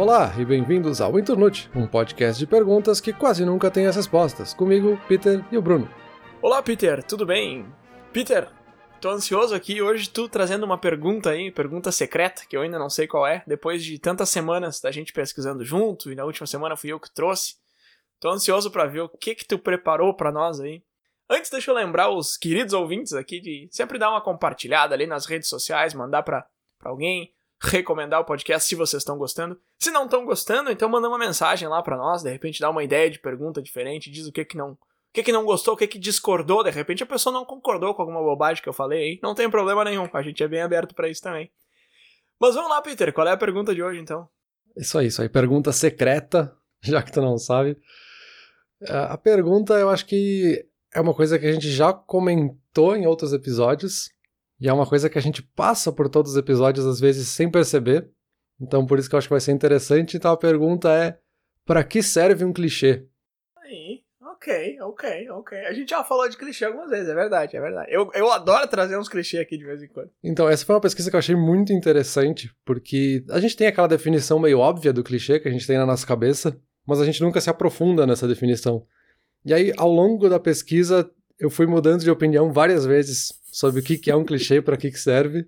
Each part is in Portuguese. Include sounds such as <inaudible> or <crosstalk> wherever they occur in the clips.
Olá e bem-vindos ao Internute, um podcast de perguntas que quase nunca tem as respostas. Comigo, Peter e o Bruno. Olá, Peter, tudo bem? Peter, tô ansioso aqui hoje tu trazendo uma pergunta aí, pergunta secreta, que eu ainda não sei qual é, depois de tantas semanas da gente pesquisando junto, e na última semana fui eu que trouxe. Tô ansioso para ver o que que tu preparou para nós aí. Antes, deixa eu lembrar os queridos ouvintes aqui de sempre dar uma compartilhada ali nas redes sociais, mandar para alguém, recomendar o podcast se vocês estão gostando. Se não estão gostando, então manda uma mensagem lá para nós, de repente dá uma ideia de pergunta diferente, diz o que que não, o que que não gostou, o que que discordou, de repente a pessoa não concordou com alguma bobagem que eu falei aí, não tem problema nenhum, a gente é bem aberto para isso também. Mas vamos lá, Peter, qual é a pergunta de hoje então? Isso aí, isso aí, pergunta secreta, <laughs> já que tu não sabe. É, a pergunta eu acho que é uma coisa que a gente já comentou em outros episódios, e é uma coisa que a gente passa por todos os episódios, às vezes, sem perceber. Então, por isso que eu acho que vai ser interessante. Então, a pergunta é: para que serve um clichê? Aí, ok, ok, ok. A gente já falou de clichê algumas vezes, é verdade, é verdade. Eu, eu adoro trazer uns clichês aqui de vez em quando. Então, essa foi uma pesquisa que eu achei muito interessante, porque a gente tem aquela definição meio óbvia do clichê que a gente tem na nossa cabeça, mas a gente nunca se aprofunda nessa definição. E aí, ao longo da pesquisa, eu fui mudando de opinião várias vezes sobre o que é um clichê, para que serve,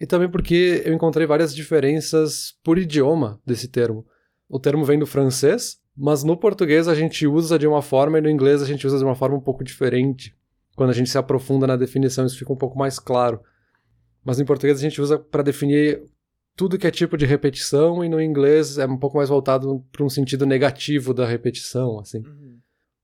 e também porque eu encontrei várias diferenças por idioma desse termo. O termo vem do francês, mas no português a gente usa de uma forma e no inglês a gente usa de uma forma um pouco diferente. Quando a gente se aprofunda na definição, isso fica um pouco mais claro. Mas em português a gente usa para definir tudo que é tipo de repetição e no inglês é um pouco mais voltado para um sentido negativo da repetição, assim. Uhum.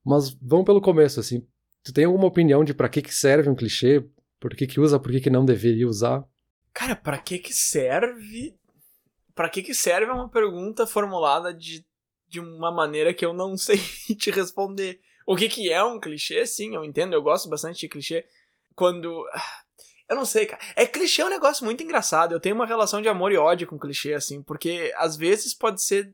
Mas vamos pelo começo, assim. Tu tem alguma opinião de para que que serve um clichê? Por que que usa, por que que não deveria usar? Cara, para que que serve? Para que que serve é uma pergunta formulada de, de uma maneira que eu não <laughs> sei te responder. O que que é um clichê? Sim, eu entendo, eu gosto bastante de clichê. Quando eu não sei, cara. É clichê é um negócio muito engraçado. Eu tenho uma relação de amor e ódio com clichê, assim, porque às vezes pode ser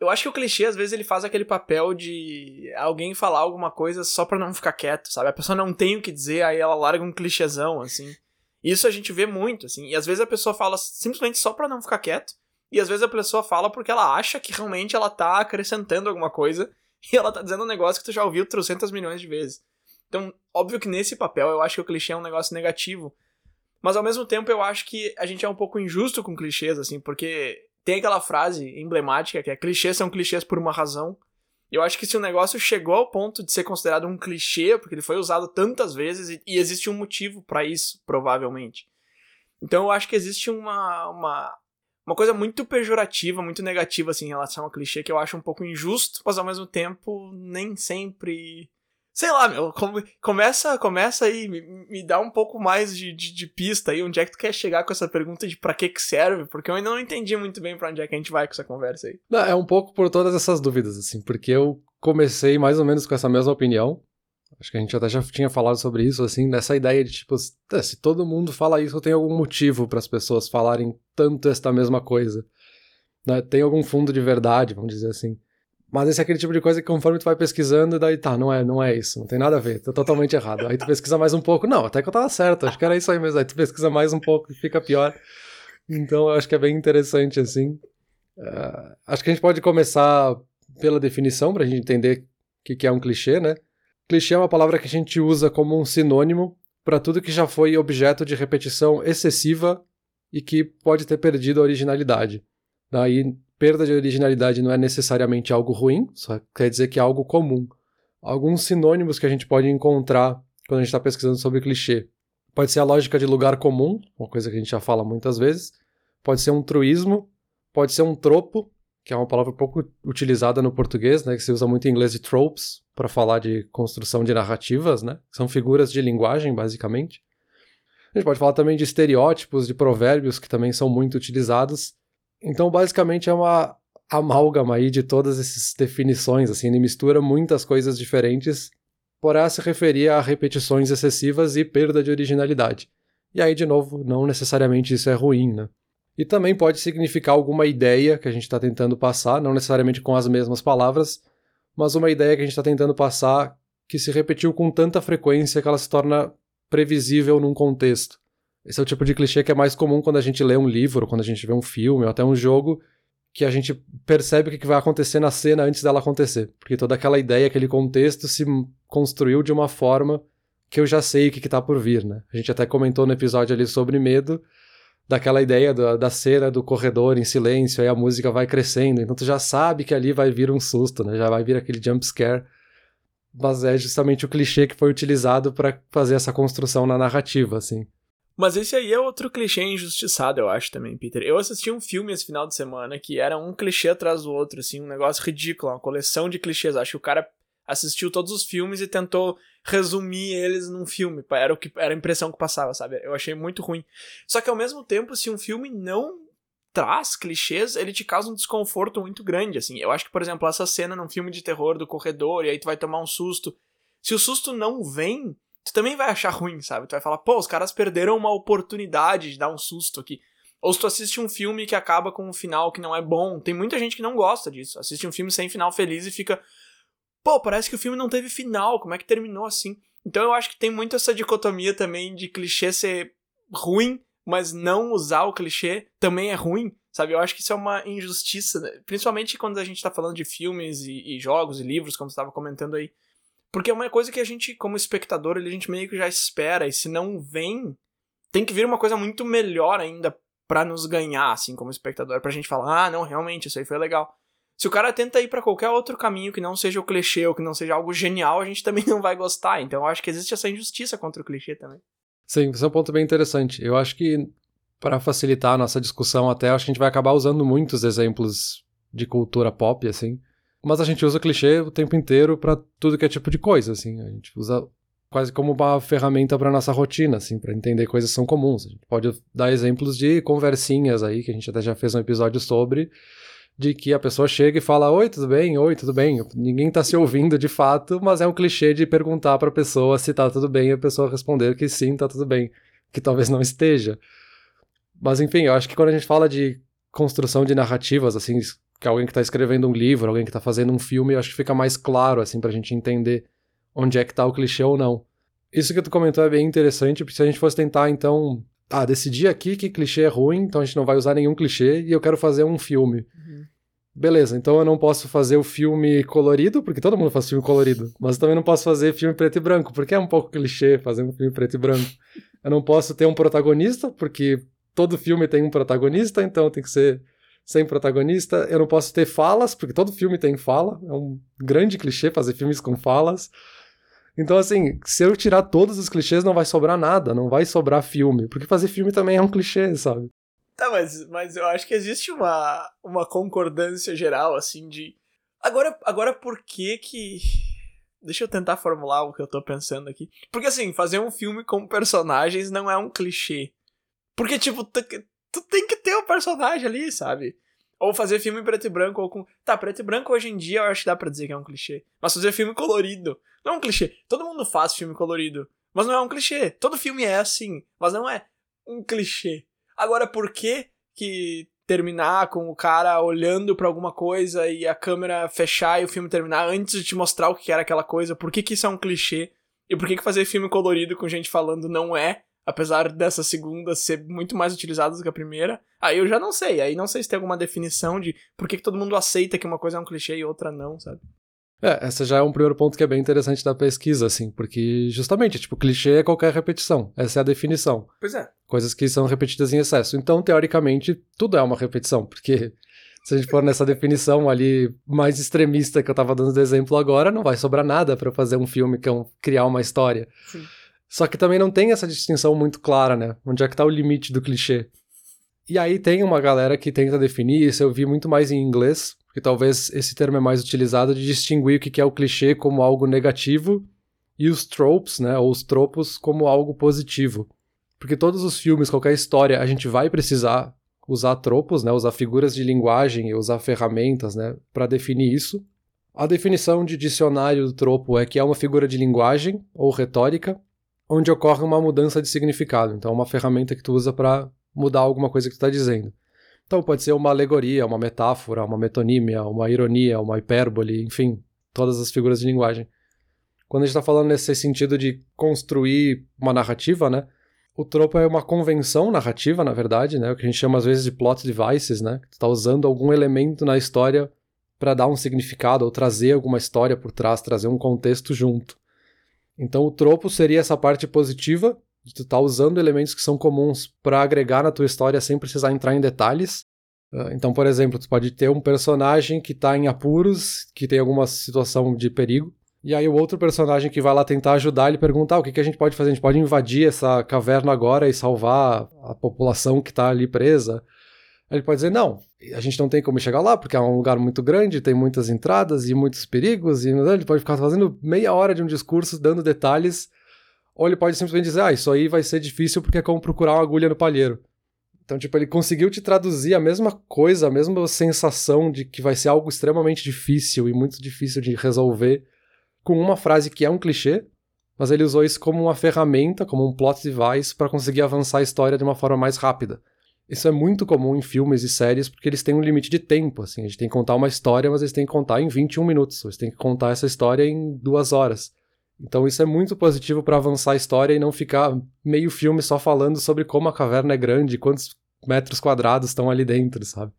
eu acho que o clichê, às vezes, ele faz aquele papel de alguém falar alguma coisa só pra não ficar quieto, sabe? A pessoa não tem o que dizer, aí ela larga um clichêzão, assim. Isso a gente vê muito, assim. E às vezes a pessoa fala simplesmente só pra não ficar quieto. E às vezes a pessoa fala porque ela acha que realmente ela tá acrescentando alguma coisa. <laughs> E ela tá dizendo um negócio que tu já ouviu 300 milhões de vezes. Então, óbvio que nesse papel eu acho que o clichê é um negócio negativo. Mas ao mesmo tempo eu acho que a gente é um pouco injusto com clichês, assim, porque tem aquela frase emblemática que é clichês são clichês por uma razão. Eu acho que se o negócio chegou ao ponto de ser considerado um clichê, porque ele foi usado tantas vezes, e, e existe um motivo para isso, provavelmente. Então eu acho que existe uma, uma, uma coisa muito pejorativa, muito negativa assim, em relação ao clichê, que eu acho um pouco injusto, mas ao mesmo tempo nem sempre Sei lá, meu, começa, começa aí, me, me dá um pouco mais de, de, de, pista aí, onde é que tu quer chegar com essa pergunta de pra que que serve, porque eu ainda não entendi muito bem pra onde é que a gente vai com essa conversa aí. Não, é um pouco por todas essas dúvidas, assim, porque eu comecei mais ou menos com essa mesma opinião, acho que a gente até já tinha falado sobre isso, assim, nessa ideia de, tipo, se todo mundo fala isso, tem algum motivo para as pessoas falarem tanto esta mesma coisa, né? tem algum fundo de verdade, vamos dizer assim. Mas esse é aquele tipo de coisa que conforme tu vai pesquisando, daí tá, não é, não é isso, não tem nada a ver, tá totalmente errado. Aí tu pesquisa mais um pouco, não, até que eu tava certo, acho que era isso aí mesmo. Aí tu pesquisa mais um pouco e fica pior. Então eu acho que é bem interessante, assim. Uh, acho que a gente pode começar pela definição, pra gente entender o que, que é um clichê, né? Clichê é uma palavra que a gente usa como um sinônimo para tudo que já foi objeto de repetição excessiva e que pode ter perdido a originalidade. Daí, perda de originalidade não é necessariamente algo ruim, só quer dizer que é algo comum. Alguns sinônimos que a gente pode encontrar quando a gente está pesquisando sobre clichê. Pode ser a lógica de lugar comum, uma coisa que a gente já fala muitas vezes. Pode ser um truísmo, pode ser um tropo, que é uma palavra pouco utilizada no português, né, que se usa muito em inglês de tropes para falar de construção de narrativas, né? São figuras de linguagem, basicamente. A gente pode falar também de estereótipos, de provérbios que também são muito utilizados então, basicamente, é uma amálgama aí de todas essas definições, assim, ele mistura muitas coisas diferentes para se referir a repetições excessivas e perda de originalidade. E aí, de novo, não necessariamente isso é ruim, né? E também pode significar alguma ideia que a gente está tentando passar, não necessariamente com as mesmas palavras, mas uma ideia que a gente está tentando passar que se repetiu com tanta frequência que ela se torna previsível num contexto. Esse é o tipo de clichê que é mais comum quando a gente lê um livro, quando a gente vê um filme ou até um jogo, que a gente percebe o que vai acontecer na cena antes dela acontecer. Porque toda aquela ideia, aquele contexto se construiu de uma forma que eu já sei o que, está por vir, né? A gente até comentou no episódio ali sobre medo, daquela ideia da, da cena do corredor em silêncio, aí a música vai crescendo, então tu já sabe que ali vai vir um susto, né? Já vai vir aquele jump scare. Mas é justamente o clichê que foi utilizado para fazer essa construção na narrativa, assim. Mas esse aí é outro clichê injustiçado, eu acho também, Peter. Eu assisti um filme esse final de semana que era um clichê atrás do outro, assim, um negócio ridículo, uma coleção de clichês. Acho que o cara assistiu todos os filmes e tentou resumir eles num filme. Era, o que, era a impressão que passava, sabe? Eu achei muito ruim. Só que ao mesmo tempo, se um filme não traz clichês, ele te causa um desconforto muito grande, assim. Eu acho que, por exemplo, essa cena num filme de terror do corredor, e aí tu vai tomar um susto. Se o susto não vem, tu também vai achar ruim, sabe? Tu vai falar, pô, os caras perderam uma oportunidade de dar um susto aqui. Ou se tu assiste um filme que acaba com um final que não é bom, tem muita gente que não gosta disso. Assiste um filme sem final feliz e fica, pô, parece que o filme não teve final, como é que terminou assim? Então eu acho que tem muito essa dicotomia também de clichê ser ruim, mas não usar o clichê também é ruim, sabe? Eu acho que isso é uma injustiça, né? principalmente quando a gente tá falando de filmes e, e jogos e livros, como você estava comentando aí. Porque é uma coisa que a gente, como espectador, a gente meio que já espera, e se não vem, tem que vir uma coisa muito melhor ainda para nos ganhar, assim, como espectador, pra gente falar, ah, não, realmente, isso aí foi legal. Se o cara tenta ir para qualquer outro caminho que não seja o clichê ou que não seja algo genial, a gente também <laughs> não vai gostar. Então eu acho que existe essa injustiça contra o clichê também. Sim, esse é um ponto bem interessante. Eu acho que para facilitar a nossa discussão até, acho que a gente vai acabar usando muitos exemplos de cultura pop, assim. Mas a gente usa clichê o tempo inteiro para tudo que é tipo de coisa, assim. A gente usa quase como uma ferramenta para nossa rotina, assim, para entender coisas que são comuns. A gente pode dar exemplos de conversinhas aí, que a gente até já fez um episódio sobre, de que a pessoa chega e fala: Oi, tudo bem? Oi, tudo bem? Ninguém tá se ouvindo de fato, mas é um clichê de perguntar para a pessoa se tá tudo bem e a pessoa responder que sim, tá tudo bem, que talvez não esteja. Mas enfim, eu acho que quando a gente fala de construção de narrativas, assim, que alguém que tá escrevendo um livro, alguém que tá fazendo um filme, eu acho que fica mais claro, assim, pra gente entender onde é que tá o clichê ou não. Isso que tu comentou é bem interessante, porque se a gente fosse tentar, então, ah, decidi aqui que clichê é ruim, então a gente não vai usar nenhum clichê e eu quero fazer um filme. Uhum. Beleza, então eu não posso fazer o filme colorido, porque todo mundo faz filme colorido, mas também não posso fazer filme preto e branco, porque é um pouco clichê fazer um filme preto e branco. Eu não posso ter um protagonista, porque todo filme tem um protagonista, então tem que ser sem protagonista. Eu não posso ter falas, porque todo filme tem fala, é um grande clichê fazer filmes com falas. Então, assim, se eu tirar todos os clichês, não vai sobrar nada, não vai sobrar filme. Porque fazer filme também é um clichê, sabe? Tá, mas, mas eu acho que existe uma, uma concordância geral, assim, de. Agora, agora por que que. Deixa eu tentar formular o que eu tô pensando aqui. Porque, assim, fazer um filme com personagens não é um clichê. Porque, tipo, tu, tem que ter o um personagem ali, sabe? Ou fazer filme em preto e branco, ou com. Tá, preto e branco hoje em dia eu acho que dá pra dizer que é um clichê. Mas fazer filme colorido. Não é um clichê. Todo mundo faz filme colorido. Mas não é um clichê. Todo filme é assim. Mas não é um clichê. Agora, por que que terminar com o cara olhando para alguma coisa e a câmera fechar e o filme terminar antes de te mostrar o que era aquela coisa? Por que que isso é um clichê? E por que que fazer filme colorido com gente falando não é? Apesar dessa segunda ser muito mais utilizada do que a primeira, aí eu já não sei. Aí não sei se tem alguma definição de por que, que todo mundo aceita que uma coisa é um clichê e outra não, sabe? É, essa já é um primeiro ponto que é bem interessante da pesquisa, assim, porque justamente, tipo, clichê é qualquer repetição. Essa é a definição. Pois é. Coisas que são repetidas em excesso. Então, teoricamente, tudo é uma repetição, porque <laughs> se a gente for nessa definição ali mais extremista que eu tava dando de exemplo agora, não vai sobrar nada para fazer um filme que é um, criar uma história. Sim. Só que também não tem essa distinção muito clara, né? Onde é que tá o limite do clichê? E aí tem uma galera que tenta definir isso, eu vi muito mais em inglês, porque talvez esse termo é mais utilizado de distinguir o que é o clichê como algo negativo e os tropes, né, ou os tropos como algo positivo. Porque todos os filmes, qualquer história, a gente vai precisar usar tropos, né, usar figuras de linguagem e usar ferramentas, né, para definir isso. A definição de dicionário do tropo é que é uma figura de linguagem ou retórica onde ocorre uma mudança de significado. Então, uma ferramenta que tu usa para mudar alguma coisa que tu está dizendo. Então, pode ser uma alegoria, uma metáfora, uma metonímia, uma ironia, uma hipérbole, enfim, todas as figuras de linguagem. Quando a gente está falando nesse sentido de construir uma narrativa, né? O tropo é uma convenção narrativa, na verdade, né? O que a gente chama às vezes de plot devices, né? Tu tá usando algum elemento na história para dar um significado ou trazer alguma história por trás, trazer um contexto junto. Então o tropo seria essa parte positiva de tu estar tá usando elementos que são comuns para agregar na tua história sem precisar entrar em detalhes. Ah, então, por exemplo, tu pode ter um personagem que está em apuros, que tem alguma situação de perigo, e aí o outro personagem que vai lá tentar ajudar, ele pergunta, ah, o que, que a gente pode fazer? A gente pode invadir essa caverna agora e salvar a população que está ali presa? Ele pode dizer, não, a gente não tem como chegar lá, porque é um lugar muito grande, tem muitas entradas e muitos perigos, e ele pode ficar fazendo meia hora de um discurso dando detalhes, ou ele pode simplesmente dizer, ah, isso aí vai ser difícil porque é como procurar uma agulha no palheiro. Então, tipo, ele conseguiu te traduzir a mesma coisa, a mesma sensação de que vai ser algo extremamente difícil e muito difícil de resolver com uma frase que é um clichê, mas ele usou isso como uma ferramenta, como um plot device para conseguir avançar a história de uma forma mais rápida. Isso é muito comum em filmes e séries porque eles têm um limite de tempo, assim, a gente tem que contar uma história, mas eles têm que contar em 21 minutos, eles têm que contar essa história em duas horas. Então isso é muito positivo para avançar a história e não ficar meio filme só falando sobre como a caverna é grande, quantos metros quadrados estão ali dentro, sabe?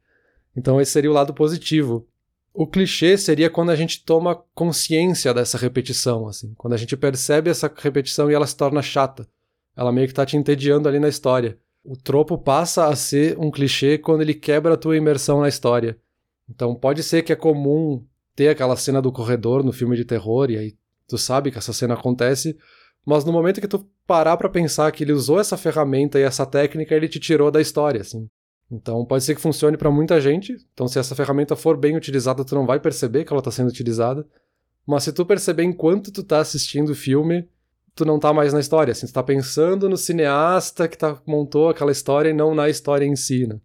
Então esse seria o lado positivo. O clichê seria quando a gente toma consciência dessa repetição, assim, quando a gente percebe essa repetição e ela se torna chata. Ela meio que tá te entediando ali na história. O tropo passa a ser um clichê quando ele quebra a tua imersão na história. Então pode ser que é comum ter aquela cena do corredor no filme de terror e aí tu sabe que essa cena acontece, mas no momento que tu parar para pensar que ele usou essa ferramenta e essa técnica, ele te tirou da história, assim. Então pode ser que funcione para muita gente. Então se essa ferramenta for bem utilizada, tu não vai perceber que ela está sendo utilizada. Mas se tu perceber enquanto tu tá assistindo o filme, tu não tá mais na história. Assim, tu tá pensando no cineasta que tá, montou aquela história e não na história em si, né?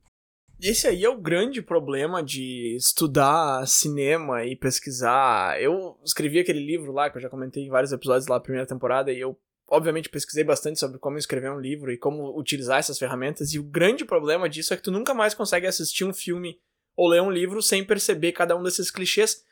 Esse aí é o grande problema de estudar cinema e pesquisar. Eu escrevi aquele livro lá, que eu já comentei em vários episódios lá primeira temporada, e eu obviamente pesquisei bastante sobre como escrever um livro e como utilizar essas ferramentas, e o grande problema disso é que tu nunca mais consegue assistir um filme ou ler um livro sem perceber cada um desses clichês.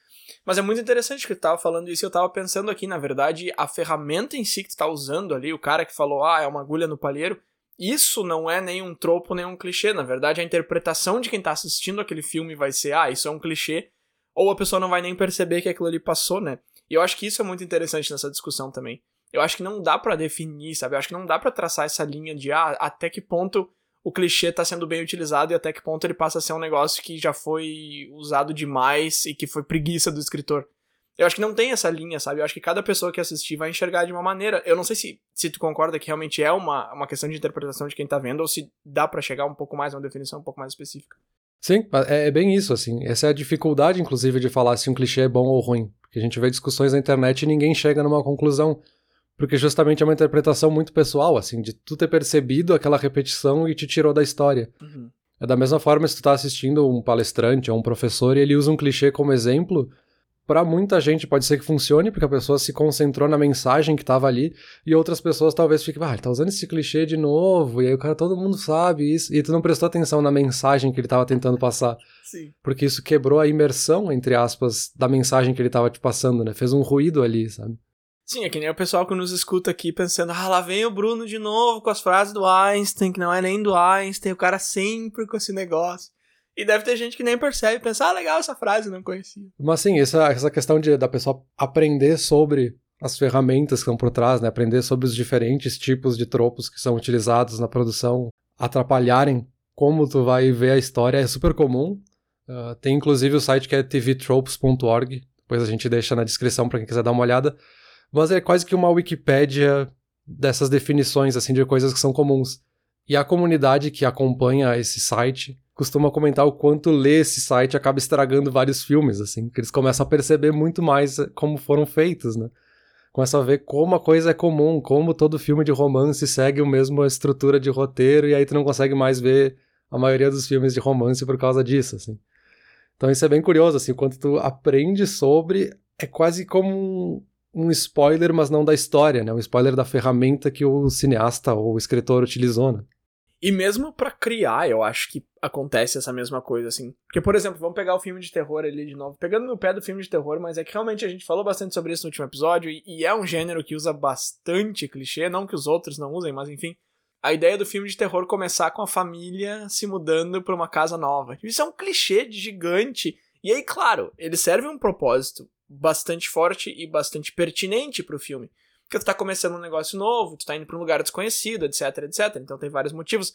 Mas é muito interessante que tu tava falando isso, eu tava pensando aqui, na verdade, a ferramenta em si que tu tá usando ali, o cara que falou, ah, é uma agulha no palheiro, isso não é nenhum tropo, nenhum clichê. Na verdade, a interpretação de quem tá assistindo aquele filme vai ser, ah, isso é um clichê, ou a pessoa não vai nem perceber que aquilo ali passou, né? E eu acho que isso é muito interessante nessa discussão também. Eu acho que não dá para definir, sabe? Eu acho que não dá para traçar essa linha de ah, até que ponto o clichê tá sendo bem utilizado e até que ponto ele passa a ser um negócio que já foi usado demais e que foi preguiça do escritor. Eu acho que não tem essa linha, sabe? Eu acho que cada pessoa que assistir vai enxergar de uma maneira. Eu não sei se, se tu concorda que realmente é uma, uma questão de interpretação de quem tá vendo ou se dá para chegar um pouco mais a uma definição um pouco mais específica. Sim, é, é bem isso, assim. Essa é a dificuldade, inclusive, de falar se um clichê é bom ou ruim. Porque a gente vê discussões na internet e ninguém chega numa conclusão porque justamente é uma interpretação muito pessoal, assim, de tu ter percebido aquela repetição e te tirou da história. Uhum. É da mesma forma se tu tá assistindo um palestrante ou um professor e ele usa um clichê como exemplo, para muita gente pode ser que funcione, porque a pessoa se concentrou na mensagem que estava ali, e outras pessoas talvez fiquem, ah, ele tá usando esse clichê de novo, e aí o cara, todo mundo sabe isso, e tu não prestou atenção na mensagem que ele estava tentando passar. Sim. Porque isso quebrou a imersão, entre aspas, da mensagem que ele estava te passando, né? Fez um ruído ali, sabe? Sim, é que nem o pessoal que nos escuta aqui pensando, ah, lá vem o Bruno de novo com as frases do Einstein, que não é nem do Einstein, o cara sempre com esse negócio. E deve ter gente que nem percebe pensa, ah, legal essa frase, não conhecia. Mas sim, essa, essa questão de, da pessoa aprender sobre as ferramentas que estão por trás, né? Aprender sobre os diferentes tipos de tropos que são utilizados na produção, atrapalharem como tu vai ver a história é super comum. Uh, tem inclusive o site que é tvtropes.org, depois a gente deixa na descrição para quem quiser dar uma olhada mas é quase que uma Wikipédia dessas definições assim de coisas que são comuns. E a comunidade que acompanha esse site costuma comentar o quanto ler esse site acaba estragando vários filmes, assim, que eles começam a perceber muito mais como foram feitos, né? Começam a ver como a coisa é comum, como todo filme de romance segue a mesma estrutura de roteiro, e aí tu não consegue mais ver a maioria dos filmes de romance por causa disso, assim. Então isso é bem curioso, assim, quando tu aprende sobre, é quase como um spoiler, mas não da história, né? Um spoiler da ferramenta que o cineasta ou o escritor utilizou, né? E mesmo para criar, eu acho que acontece essa mesma coisa, assim. Porque, por exemplo, vamos pegar o filme de terror ali de novo. Pegando no pé do filme de terror, mas é que realmente a gente falou bastante sobre isso no último episódio, e, e é um gênero que usa bastante clichê, não que os outros não usem, mas enfim. a ideia do filme de terror começar com a família se mudando para uma casa nova. Isso é um clichê gigante. E aí, claro, ele serve um propósito bastante forte e bastante pertinente pro filme. Porque tu tá começando um negócio novo, tu tá indo pra um lugar desconhecido, etc, etc. Então tem vários motivos.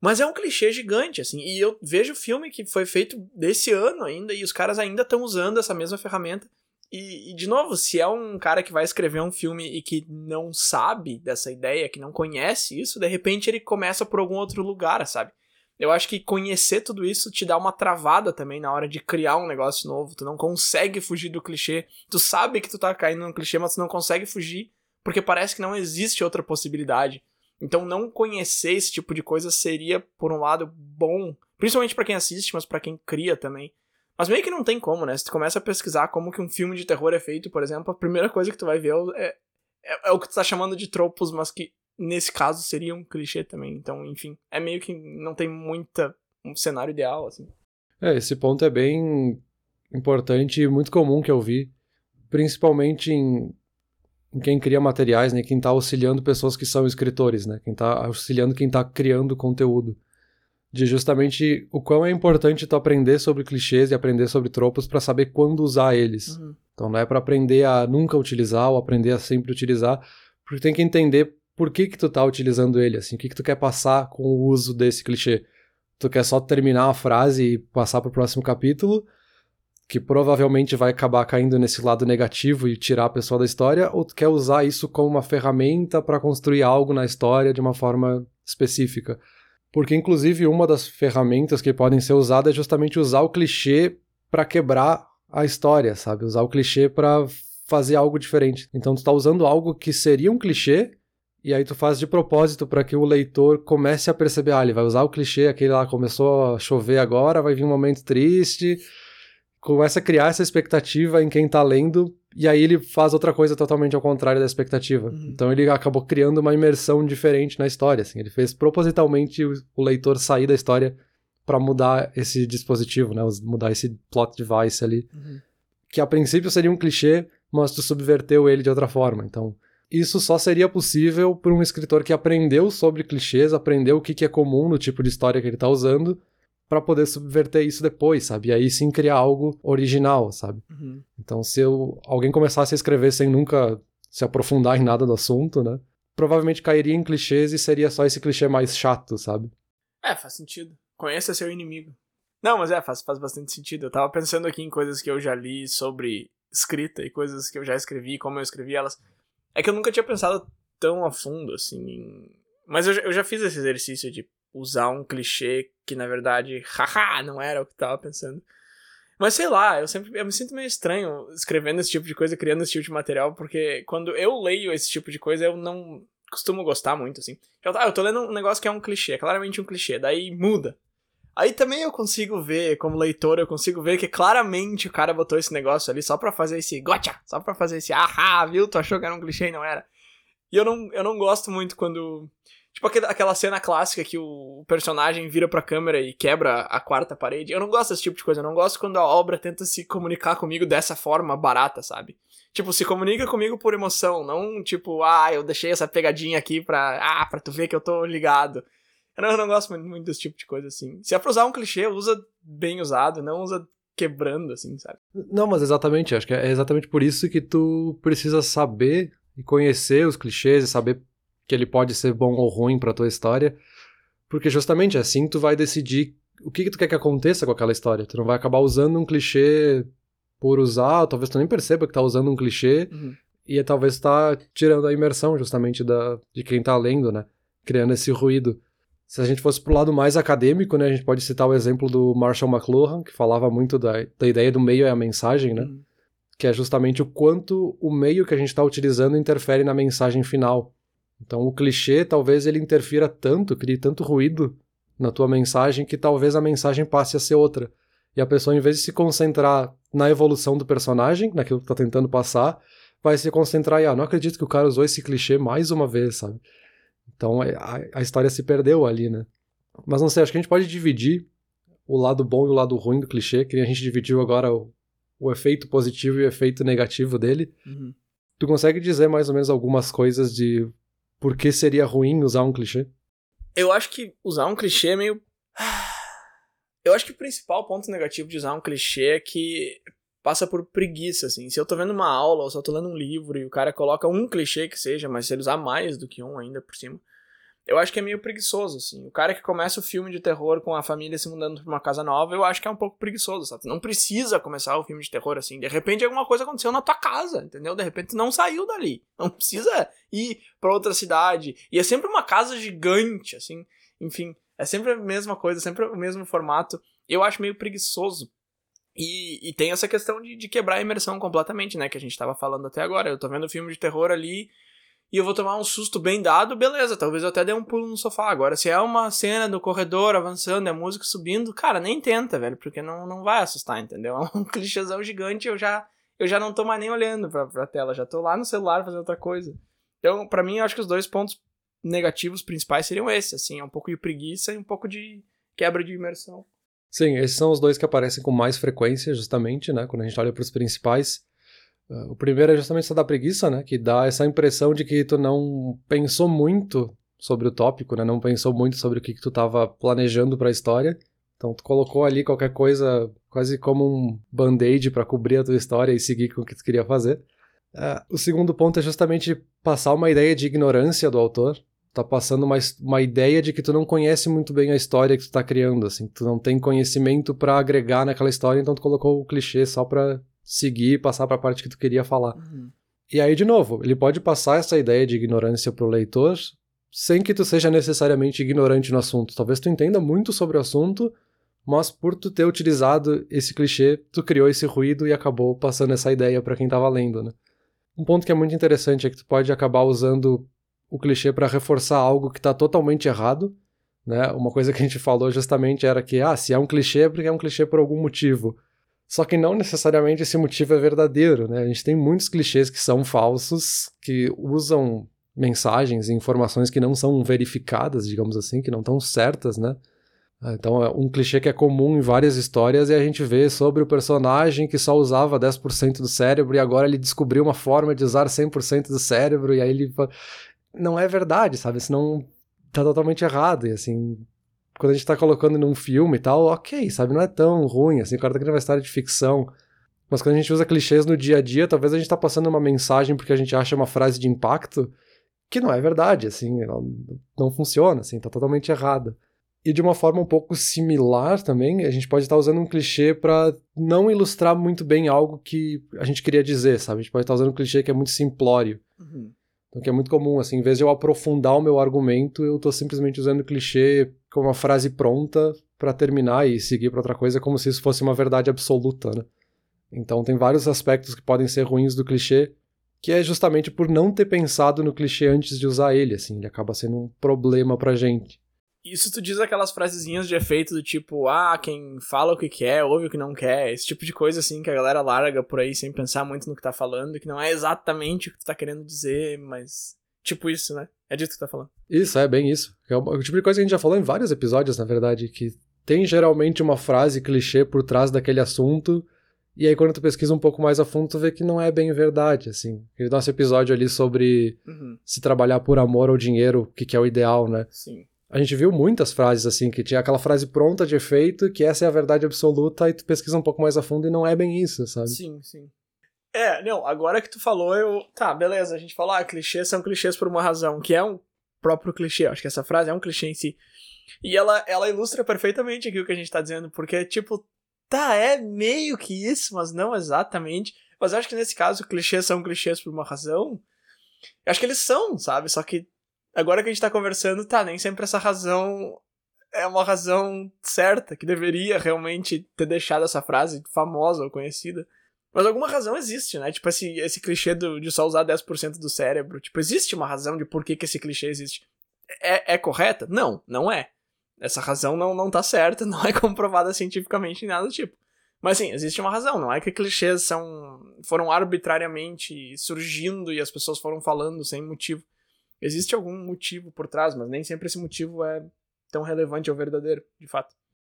Mas é um clichê gigante, assim. E eu vejo o filme que foi feito desse ano ainda, e os caras ainda estão usando essa mesma ferramenta. E, e, de novo, se é um cara que vai escrever um filme e que não sabe dessa ideia, que não conhece isso, de repente ele começa por algum outro lugar, sabe? Eu acho que conhecer tudo isso te dá uma travada também na hora de criar um negócio novo. Tu não consegue fugir do clichê. Tu sabe que tu tá caindo no clichê, mas tu não consegue fugir porque parece que não existe outra possibilidade. Então não conhecer esse tipo de coisa seria, por um lado, bom, principalmente para quem assiste, mas para quem cria também. Mas meio que não tem como, né? Se tu começa a pesquisar como que um filme de terror é feito, por exemplo, a primeira coisa que tu vai ver é, é, é o que tu tá chamando de tropos, mas que nesse caso seria um clichê também. Então, enfim, é meio que não tem muita um cenário ideal assim. É, esse ponto é bem importante e muito comum que eu vi, principalmente em, em quem cria materiais, né, quem está auxiliando pessoas que são escritores, né, quem está auxiliando quem está criando conteúdo. De justamente o quão é importante tu aprender sobre clichês e aprender sobre tropos para saber quando usar eles. Uhum. Então não é para aprender a nunca utilizar ou aprender a sempre utilizar, porque tem que entender por que que tu tá utilizando ele, assim, o que que tu quer passar com o uso desse clichê. Tu quer só terminar a frase e passar pro próximo capítulo, que provavelmente vai acabar caindo nesse lado negativo e tirar a pessoa da história, ou tu quer usar isso como uma ferramenta para construir algo na história de uma forma específica. Porque, inclusive, uma das ferramentas que podem ser usadas é justamente usar o clichê para quebrar a história, sabe? Usar o clichê para fazer algo diferente. Então, tu tá usando algo que seria um clichê e aí tu faz de propósito para que o leitor comece a perceber, ah, ele vai usar o clichê, aquele lá começou a chover agora, vai vir um momento triste, começa a criar essa expectativa em quem tá lendo, e aí ele faz outra coisa totalmente ao contrário da expectativa. Uhum. Então ele acabou criando uma imersão diferente na história, assim, ele fez propositalmente o, leitor sair da história para mudar esse dispositivo, né, mudar esse plot device ali, uhum. que a princípio seria um clichê, mas tu subverteu ele de outra forma, então isso só seria possível por um escritor que aprendeu sobre clichês, aprendeu o que, é comum no tipo de história que ele está usando, para poder subverter isso depois, sabe? E aí sim criar algo original, sabe? Uhum. Então, se eu, alguém começasse a escrever sem nunca se aprofundar em nada do assunto, né? Provavelmente cairia em clichês e seria só esse clichê mais chato, sabe? É, faz sentido. Conheça seu inimigo. Não, mas é, faz, faz bastante sentido. Eu tava pensando aqui em coisas que eu já li sobre escrita e coisas que eu já escrevi, como eu escrevi elas. É que eu nunca tinha pensado tão a fundo, assim. Em... Mas eu, eu já fiz esse exercício de usar um clichê que, na verdade, haha, não era o que tava pensando. Mas sei lá, eu sempre eu me sinto meio estranho escrevendo esse tipo de coisa, criando esse tipo de material, porque quando eu leio esse tipo de coisa, eu não costumo gostar muito, assim. Eu, ah, eu tô lendo um negócio que é um clichê, é claramente um clichê, daí muda. Aí também eu consigo ver, como leitor, eu consigo ver que claramente o cara botou esse negócio ali só pra fazer esse gotcha, só pra fazer esse ahá, viu? Tu achou que era um clichê e não era. E eu não, eu não gosto muito quando. Tipo aquela cena clássica que o personagem vira pra câmera e quebra a quarta parede. Eu não gosto desse tipo de coisa. Eu não gosto quando a obra tenta se comunicar comigo dessa forma barata, sabe? Tipo, se comunica comigo por emoção, não tipo, ah, eu deixei essa pegadinha aqui pra, ah, pra tu ver que eu tô ligado. Eu não, eu não gosto muito, muito, desse tipo de coisa, assim. Se é pra usar um clichê, usa bem usado, não usa quebrando, assim, sabe? Não, mas exatamente, acho que é exatamente por isso que tu precisa saber e conhecer os clichês e saber que ele pode ser bom ou ruim pra tua história, porque justamente assim tu vai decidir o que, que tu quer que aconteça com aquela história. Tu não vai acabar usando um clichê por usar, talvez tu nem perceba que tá usando um clichê, uhum. e talvez tá tirando a imersão justamente da, de quem tá lendo, né? Criando esse ruído. Se a gente fosse pro lado mais acadêmico, né, a gente pode citar o exemplo do Marshall McLuhan, que falava muito da, da ideia do meio é a mensagem, né? Uhum. Que é justamente o quanto o meio que a gente está utilizando interfere na mensagem final. Então o clichê talvez ele interfira tanto, crie tanto ruído na tua mensagem que talvez a mensagem passe a ser outra. E a pessoa, em vez de se concentrar na evolução do personagem, naquilo que está tentando passar, vai se concentrar em, ah, não acredito que o cara usou esse clichê mais uma vez, sabe? Então é, a, a história se perdeu ali, né? Mas não sei, acho que a gente pode dividir o lado bom e o lado ruim do clichê, que a gente dividiu agora o, o efeito positivo e o efeito negativo dele. Uhum. Tu consegue dizer mais ou menos algumas coisas de por que seria ruim usar um clichê? Eu acho que usar um clichê é meio. <sighs> Eu acho que o principal ponto negativo de usar um clichê é que passa por preguiça, assim. Se eu tô vendo uma aula ou eu tô lendo um livro e o cara coloca um clichê que seja, mas se ele usar mais do que um ainda por cima, eu acho que é meio preguiçoso, assim. O cara que começa o filme de terror com a família se mudando pra uma casa nova, eu acho que é um pouco preguiçoso, sabe? Não precisa começar o filme de terror assim. De repente alguma coisa aconteceu na tua casa, entendeu? De repente não saiu dali. Não precisa ir pra outra cidade. E é sempre uma casa gigante, assim. Enfim, é sempre a mesma coisa, sempre o mesmo formato. Eu acho meio preguiçoso. E, e tem essa questão de, de quebrar a imersão completamente, né? Que a gente tava falando até agora. Eu tô vendo filme de terror ali e eu vou tomar um susto bem dado, beleza, talvez eu até dê um pulo no sofá. Agora, se é uma cena do corredor avançando, é música subindo, cara, nem tenta, velho, porque não, não vai assustar, entendeu? <laughs> É um clichêzão gigante, eu já, eu já não tô mais nem olhando pra, pra tela, já tô lá no celular fazendo outra coisa. Então, para mim, eu acho que os dois pontos negativos principais seriam esses, assim, é um pouco de preguiça e um pouco de quebra de imersão. Sim, esses são os dois que aparecem com mais frequência, justamente, né, quando a gente olha para os principais. Uh, o primeiro é justamente essa da preguiça, né? Que dá essa impressão de que tu não pensou muito sobre o tópico, né? Não pensou muito sobre o que, que tu estava planejando para a história. Então tu colocou ali qualquer coisa quase como um band-aid para cobrir a tua história e seguir com o que tu queria fazer. Uh, o segundo ponto é justamente passar uma ideia de ignorância do autor. Tá passando uma, uma ideia de que tu não conhece muito bem a história que tu tá criando, assim. Tu não tem conhecimento para agregar naquela história, então tu colocou o clichê só pra seguir e passar para a parte que tu queria falar. Uhum. E aí, de novo, ele pode passar essa ideia de ignorância pro leitor sem que tu seja necessariamente ignorante no assunto. Talvez tu entenda muito sobre o assunto, mas por tu ter utilizado esse clichê, tu criou esse ruído e acabou passando essa ideia para quem tava lendo, né? Um ponto que é muito interessante é que tu pode acabar usando o clichê para reforçar algo que tá totalmente errado, né? Uma coisa que a gente falou justamente era que, ah, se é um clichê é porque é um clichê por algum motivo. Só que não necessariamente esse motivo é verdadeiro, né? A gente tem muitos clichês que são falsos, que usam mensagens e informações que não são verificadas, digamos assim, que não estão certas, né? Ah, então, é um clichê que é comum em várias histórias e a gente vê sobre o personagem que só usava 10% do cérebro e agora ele descobriu uma forma de usar 100% do cérebro e aí ele. Não é verdade, sabe? Senão tá totalmente errado. E assim, quando a gente tá colocando num filme e tal, ok, sabe? Não é tão ruim, assim, o cara tá criando uma história de ficção. Mas quando a gente usa clichês no dia a dia, talvez a gente tá passando uma mensagem porque a gente acha uma frase de impacto que não é verdade, assim, não funciona, assim, tá totalmente errada. E de uma forma um pouco similar também, a gente pode estar tá usando um clichê para não ilustrar muito bem algo que a gente queria dizer, sabe? A gente pode estar tá usando um clichê que é muito simplório. Uhum. Então, que é muito comum, assim, em vez de eu aprofundar o meu argumento, eu tô simplesmente usando clichê com uma frase pronta para terminar e seguir para outra coisa como se isso fosse uma verdade absoluta, né? Então tem vários aspectos que podem ser ruins do clichê, que é justamente por não ter pensado no clichê antes de usar ele, assim, ele acaba sendo um problema pra gente. Isso tu diz aquelas frasezinhas de efeito do tipo, ah, quem fala o que quer, ouve o que não quer, esse tipo de coisa assim que a galera larga por aí sem pensar muito no que tá falando, que não é exatamente o que tu tá querendo dizer, mas tipo isso, né? É disso que tu tá falando. Isso, é bem isso. É o tipo de coisa que a gente já falou em vários episódios, na verdade, que tem geralmente uma frase clichê por trás daquele assunto, e aí quando tu pesquisa um pouco mais a fundo, tu vê que não é bem verdade, assim. Aquele nosso episódio ali sobre uhum. se trabalhar por amor ou dinheiro, o que, que é o ideal, né? Sim a gente viu muitas frases assim, que tinha aquela frase pronta de efeito, que essa é a verdade absoluta, e tu pesquisa um pouco mais a fundo e não é bem isso, sabe? Sim, sim. É, não, agora que tu falou, eu. Tá, beleza, a gente falou, ah, clichês são clichês por uma razão, que é um próprio clichê, acho que essa frase é um clichê em si. E ela, ela ilustra perfeitamente aqui o que a gente tá dizendo, porque, tipo, tá, é meio que isso, mas não exatamente. Mas acho que nesse caso, clichês são clichês por uma razão. Eu acho que eles são, sabe? Só que agora que a gente tá conversando, tá, nem sempre essa razão é uma razão certa, que deveria realmente ter deixado essa frase famosa ou conhecida. Mas alguma razão existe, né? Tipo, esse, esse clichê do, de só usar 10% do cérebro. Tipo, existe uma razão de por que, que esse clichê existe. É, é correta? Não, não é. Essa razão não, não tá certa, <laughs> não é comprovada cientificamente em nada do tipo. Mas sim, existe uma razão, não é que clichês são, foram arbitrariamente surgindo e as pessoas foram falando sem motivo. Existe algum motivo por trás, mas nem sempre esse motivo é tão relevante ou verdadeiro, de fato.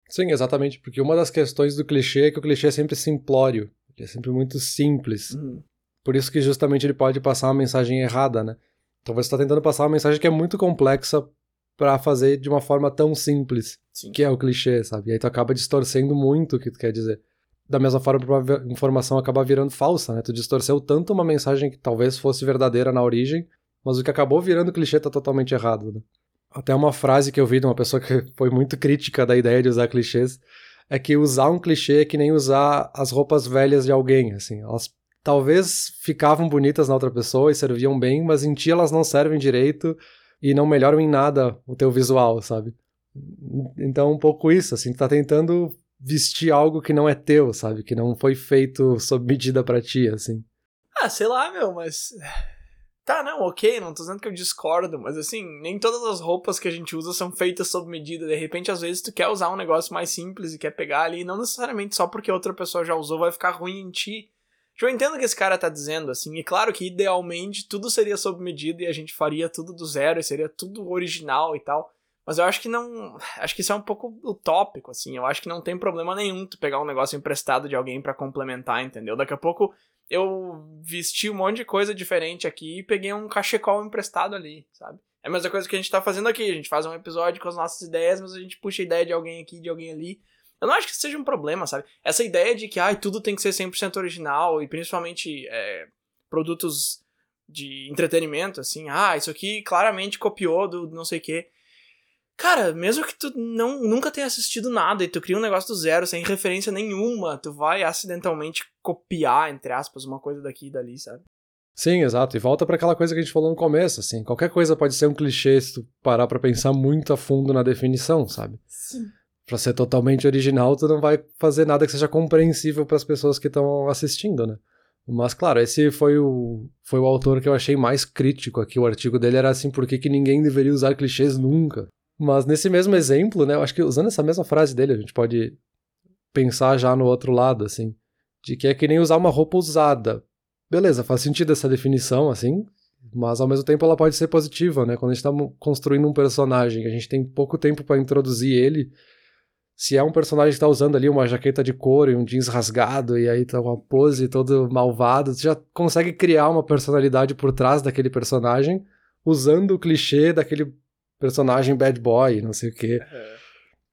Sim, exatamente, porque uma das questões do clichê é que o clichê é sempre simplório, ele é sempre muito simples. Uhum. Por isso que justamente ele pode passar uma mensagem errada, né? Talvez você tá tentando passar uma mensagem que é muito complexa para fazer de uma forma tão simples, Sim. que é o clichê, sabe? E aí tu acaba distorcendo muito o que tu quer dizer. Da mesma forma, a informação acaba virando falsa, né? Tu distorceu tanto uma mensagem que talvez fosse verdadeira na origem, mas o que acabou virando clichê tá totalmente errado, né? Até uma frase que eu vi de uma pessoa que foi muito crítica da ideia de usar clichês é que usar um clichê é que nem usar as roupas velhas de alguém, assim. Elas talvez ficavam bonitas na outra pessoa e serviam bem, mas em ti elas não servem direito e não melhoram em nada o teu visual, sabe? Então, um pouco isso, assim, tu tá tentando vestir algo que não é teu, sabe? Que não foi feito sob medida para ti, assim. Ah, sei lá, meu, mas. Tá, não, ok, não tô dizendo que eu discordo, mas assim, nem todas as roupas que a gente usa são feitas sob medida. De repente, às vezes, tu quer usar um negócio mais simples e quer pegar ali, não necessariamente só porque outra pessoa já usou vai ficar ruim em ti. Eu entendo o que esse cara tá dizendo, assim, e claro que idealmente tudo seria sob medida e a gente faria tudo do zero e seria tudo original e tal. Mas eu acho que não. Acho que isso é um pouco utópico, assim. Eu acho que não tem problema nenhum tu pegar um negócio emprestado de alguém para complementar, entendeu? Daqui a pouco eu vesti um monte de coisa diferente aqui e peguei um cachecol emprestado ali, sabe? É a mesma coisa que a gente tá fazendo aqui. A gente faz um episódio com as nossas ideias, mas a gente puxa a ideia de alguém aqui, de alguém ali. Eu não acho que seja um problema, sabe? Essa ideia de que ah, tudo tem que ser 100% original e principalmente é, produtos de entretenimento, assim, ah, isso aqui claramente copiou do não sei o quê. Cara, mesmo que tu não, nunca tenha assistido nada e tu cria um negócio do zero, sem referência nenhuma, tu vai acidentalmente copiar, entre aspas, uma coisa daqui e dali, sabe? Sim, exato. E volta para aquela coisa que a gente falou no começo, assim, qualquer coisa pode ser um clichê se tu parar pra pensar muito a fundo na definição, sabe? Sim. Pra ser totalmente original, tu não vai fazer nada que seja compreensível para as pessoas que estão assistindo, né? Mas, claro, esse foi o, foi o autor que eu achei mais crítico aqui. O artigo dele era assim, por que, que ninguém deveria usar clichês nunca? Mas nesse mesmo exemplo, né, eu acho que usando essa mesma frase dele, a gente pode pensar já no outro lado, assim, de que é que nem usar uma roupa usada. Beleza, faz sentido essa definição, assim, mas ao mesmo tempo ela pode ser positiva, né? Quando a gente tá construindo um personagem, a gente tem pouco tempo para introduzir ele. Se é um personagem que tá usando ali uma jaqueta de couro e um jeans rasgado, e aí tá uma pose todo malvado, você já consegue criar uma personalidade por trás daquele personagem, usando o clichê daquele personagem bad boy, não sei o quê. É.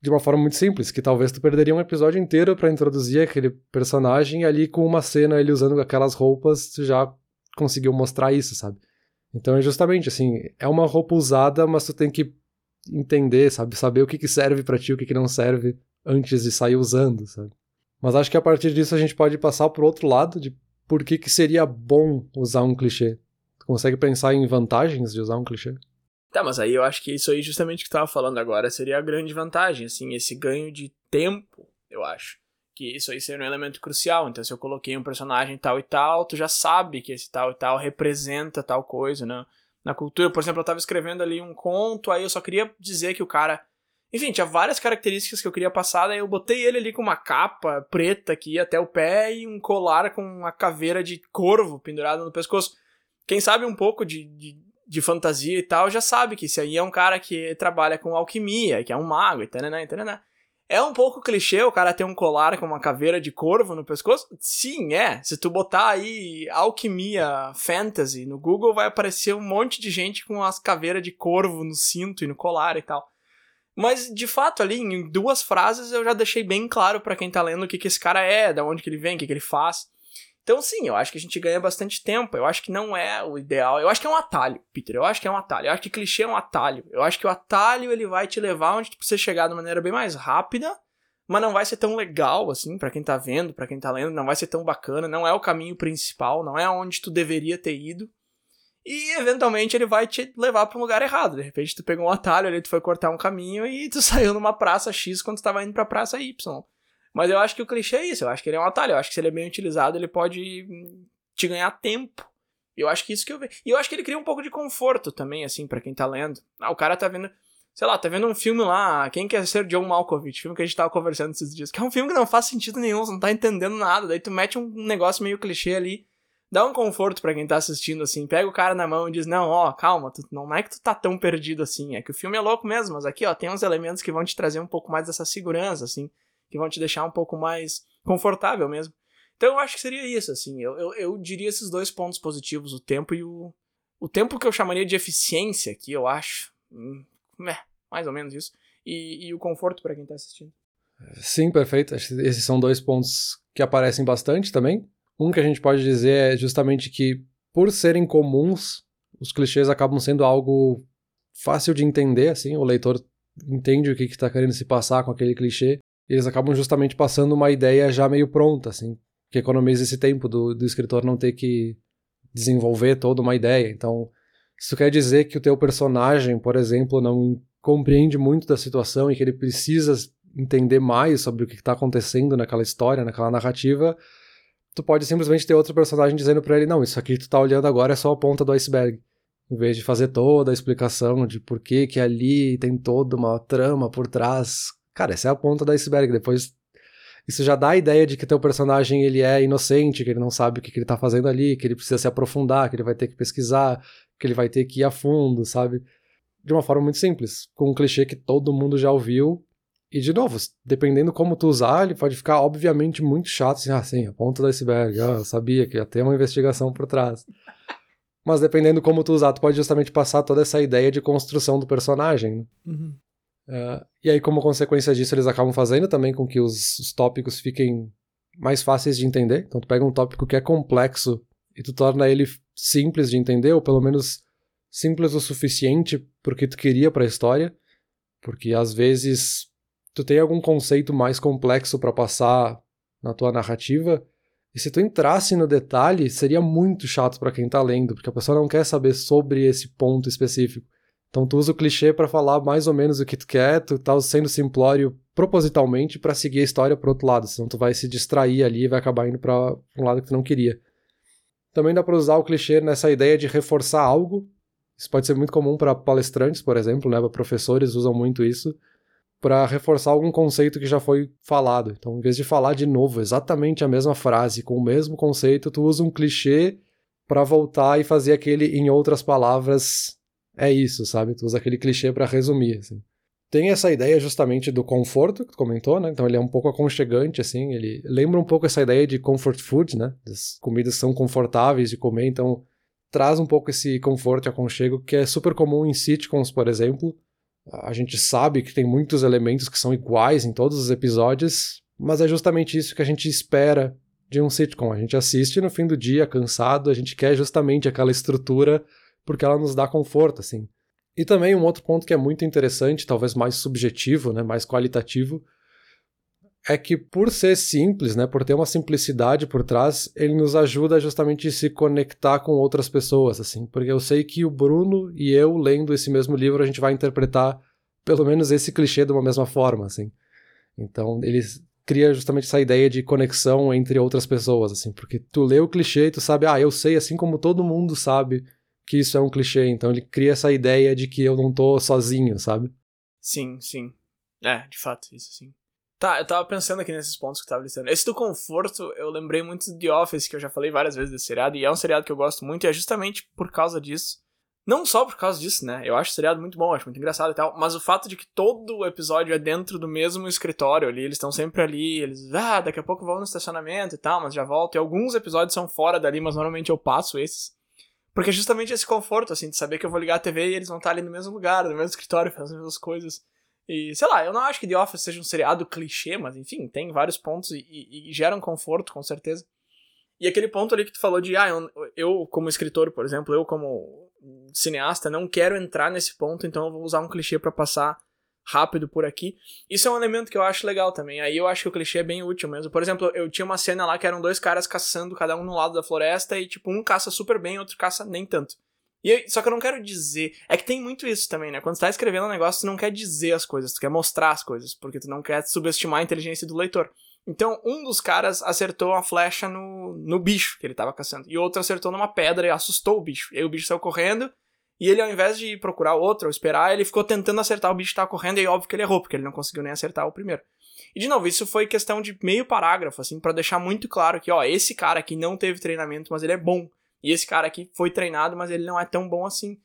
De uma forma muito simples, que talvez tu perderia um episódio inteiro para introduzir aquele personagem e ali com uma cena ele usando aquelas roupas, tu já conseguiu mostrar isso, sabe? Então é justamente assim, é uma roupa usada, mas tu tem que entender, sabe, saber o que que serve para ti, o que que não serve antes de sair usando, sabe? Mas acho que a partir disso a gente pode passar pro outro lado de por que que seria bom usar um clichê. Tu consegue pensar em vantagens de usar um clichê? Tá, mas aí eu acho que isso aí, justamente que tu tava falando agora, seria a grande vantagem, assim, esse ganho de tempo, eu acho. Que isso aí seria um elemento crucial. Então, se eu coloquei um personagem tal e tal, tu já sabe que esse tal e tal representa tal coisa, né? Na cultura, por exemplo, eu tava escrevendo ali um conto, aí eu só queria dizer que o cara. Enfim, tinha várias características que eu queria passar, daí eu botei ele ali com uma capa preta que ia até o pé e um colar com uma caveira de corvo pendurado no pescoço. Quem sabe um pouco de, de de fantasia e tal, já sabe que esse aí é um cara que trabalha com alquimia, que é um mago e taraná, e taraná. É um pouco clichê o cara ter um colar com uma caveira de corvo no pescoço? Sim, é. Se tu botar aí alquimia fantasy no Google, vai aparecer um monte de gente com as caveiras de corvo no cinto e no colar e tal. Mas, de fato, ali, em duas frases, eu já deixei bem claro para quem tá lendo o que, que esse cara é, da onde que ele vem, o que, que ele faz. Então, sim, eu acho que a gente ganha bastante tempo. Eu acho que não é o ideal. Eu acho que é um atalho, Peter. Eu acho que é um atalho. Eu acho que clichê é um atalho. Eu acho que o atalho ele vai te levar onde precisa chegar de maneira bem mais rápida, mas não vai ser tão legal assim para quem tá vendo, para quem tá lendo, não vai ser tão bacana, não é o caminho principal, não é onde tu deveria ter ido. E eventualmente ele vai te levar para um lugar errado. De repente tu pegou um atalho ali, tu foi cortar um caminho e tu <laughs> saiu numa praça X quando tu tava indo pra praça Y. Mas eu acho que o clichê é isso, eu acho que ele é um atalho, eu acho que se ele é bem utilizado, ele pode hum, te ganhar tempo. Eu acho que isso que eu vejo. E eu acho que ele cria um pouco de conforto também, assim, para quem tá lendo. Ah, o cara tá vendo, sei lá, tá vendo um filme lá, Quem Quer Ser John Malkovich, filme que a gente tava conversando esses dias, que é um filme que não faz sentido nenhum, você não tá entendendo nada, daí tu mete um negócio meio clichê ali, dá um conforto para quem tá assistindo, assim, pega o cara na mão e diz, não, ó, calma, tu, não é que tu tá tão perdido assim, é que o filme é louco mesmo, mas aqui, ó, tem uns elementos que vão te trazer um pouco mais dessa segurança, assim, que vão te deixar um pouco mais confortável mesmo. Então eu acho que seria isso, assim. Eu, eu, eu diria esses dois pontos positivos, o tempo e o, o tempo que eu chamaria de eficiência aqui, eu acho. Hum, é, mais ou menos isso. E, e o conforto para quem está assistindo. Sim, perfeito. Esses são dois pontos que aparecem bastante também. Um que a gente pode dizer é justamente que, por serem comuns, os clichês acabam sendo algo fácil de entender, assim, o leitor entende o que está querendo se passar com aquele clichê, eles acabam justamente passando uma ideia já meio pronta, assim, que economiza esse tempo do, do escritor não ter que desenvolver toda uma ideia. Então, isso quer dizer que o teu personagem, por exemplo, não compreende muito da situação e que ele precisa entender mais sobre o que está acontecendo naquela história, naquela narrativa, tu pode simplesmente ter outro personagem dizendo para ele, não, isso aqui que tu tá olhando agora é só a ponta do iceberg. Em vez de fazer toda a explicação de por que que ali tem toda uma trama por trás. Cara, essa é a ponta do iceberg. Depois isso já dá a ideia de que teu personagem ele é inocente, que ele não sabe o que, que ele tá fazendo ali, que ele precisa se aprofundar, que ele vai ter que pesquisar, que ele vai ter que ir a fundo, sabe? De uma forma muito simples, com um clichê que todo mundo já ouviu. E de novo, dependendo como tu usar, ele pode ficar obviamente muito chato, assim, ah, sim, a ponta do iceberg, ah, eu sabia que ia ter uma investigação por trás. Mas dependendo como tu usar, tu pode justamente passar toda essa ideia de construção do personagem. Né? Uhum. Uh, e aí, como consequência disso, eles acabam fazendo também com que os, os, tópicos fiquem mais fáceis de entender. Então, tu pega um tópico que é complexo e tu torna ele simples de entender, ou pelo menos simples o suficiente porque tu queria para a história. Porque às vezes tu tem algum conceito mais complexo para passar na tua narrativa. E se tu entrasse no detalhe, seria muito chato para quem tá lendo, porque a pessoa não quer saber sobre esse ponto específico. Então tu usa o clichê para falar mais ou menos o que tu quer, tu tá sendo simplório propositalmente para seguir a história pro outro lado, senão tu vai se distrair ali e vai acabar indo para um lado que tu não queria. Também dá para usar o clichê nessa ideia de reforçar algo. Isso pode ser muito comum para palestrantes, por exemplo, né? Professores usam muito isso para reforçar algum conceito que já foi falado. Então, em vez de falar de novo exatamente a mesma frase com o mesmo conceito, tu usa um clichê para voltar e fazer aquele em outras palavras é isso, sabe? Tu usa aquele clichê para resumir, assim. Tem essa ideia justamente do conforto que tu comentou, né? Então ele é um pouco aconchegante, assim. Ele lembra um pouco essa ideia de comfort food, né? As comidas são confortáveis de comer, então traz um pouco esse conforto e aconchego que é super comum em sitcoms, por exemplo. A gente sabe que tem muitos elementos que são iguais em todos os episódios, mas é justamente isso que a gente espera de um sitcom. A gente assiste no fim do dia cansado, a gente quer justamente aquela estrutura porque ela nos dá conforto, assim. E também um outro ponto que é muito interessante, talvez mais subjetivo, né, mais qualitativo, é que por ser simples, né, por ter uma simplicidade por trás, ele nos ajuda justamente a se conectar com outras pessoas, assim, porque eu sei que o Bruno e eu lendo esse mesmo livro a gente vai interpretar pelo menos esse clichê de uma mesma forma, assim. Então, ele cria justamente essa ideia de conexão entre outras pessoas, assim, porque tu lê o clichê e tu sabe, ah, eu sei assim como todo mundo sabe que isso é um clichê. Então ele cria essa ideia de que eu não tô sozinho, sabe? Sim, sim. É, de fato, isso sim. Tá, eu tava pensando aqui nesses pontos que tava listando. Esse do conforto, eu lembrei muito de The Office, que eu já falei várias vezes desse seriado, e é um seriado que eu gosto muito, e é justamente por causa disso. Não só por causa disso, né? Eu acho o seriado muito bom, acho muito engraçado e tal, mas o fato de que todo o episódio é dentro do mesmo escritório ali, eles estão sempre ali, eles, ah, daqui a pouco vão no estacionamento e tal, mas já volto. E alguns episódios são fora dali, mas normalmente eu passo esses. Porque é justamente esse conforto, assim, de saber que eu vou ligar a TV e eles vão estar ali no mesmo lugar, no mesmo escritório, fazendo as mesmas coisas. E, sei lá, eu não acho que The Office seja um seriado clichê, mas enfim, tem vários pontos e, e, e gera um conforto, com certeza. E aquele ponto ali que tu falou de, ah, eu, eu, como escritor, por exemplo, eu como cineasta, não quero entrar nesse ponto, então eu vou usar um clichê para passar rápido por aqui. Isso é um elemento que eu acho legal também. Aí eu acho que o clichê é bem útil mesmo. Por exemplo, eu tinha uma cena lá que eram dois caras caçando, cada um no lado da floresta, e tipo, um caça super bem, outro caça nem tanto. E só que eu não quero dizer. É que tem muito isso também, né? Quando tu tá escrevendo um negócio, tu não quer dizer as coisas, tu quer mostrar as coisas, porque tu não quer subestimar a inteligência do leitor. Então, um dos caras acertou a flecha no, no bicho que ele tava caçando, e outro acertou numa pedra e assustou o bicho. E aí o bicho saiu correndo, e ele, ao invés de procurar outro ou esperar, ele ficou tentando acertar o bicho que tava correndo, e óbvio que ele errou, porque ele não conseguiu nem acertar o primeiro. E de novo, isso foi questão de meio parágrafo, assim, para deixar muito claro que, ó, esse cara aqui não teve treinamento, mas ele é bom. E esse cara aqui foi treinado, mas ele não é tão bom assim.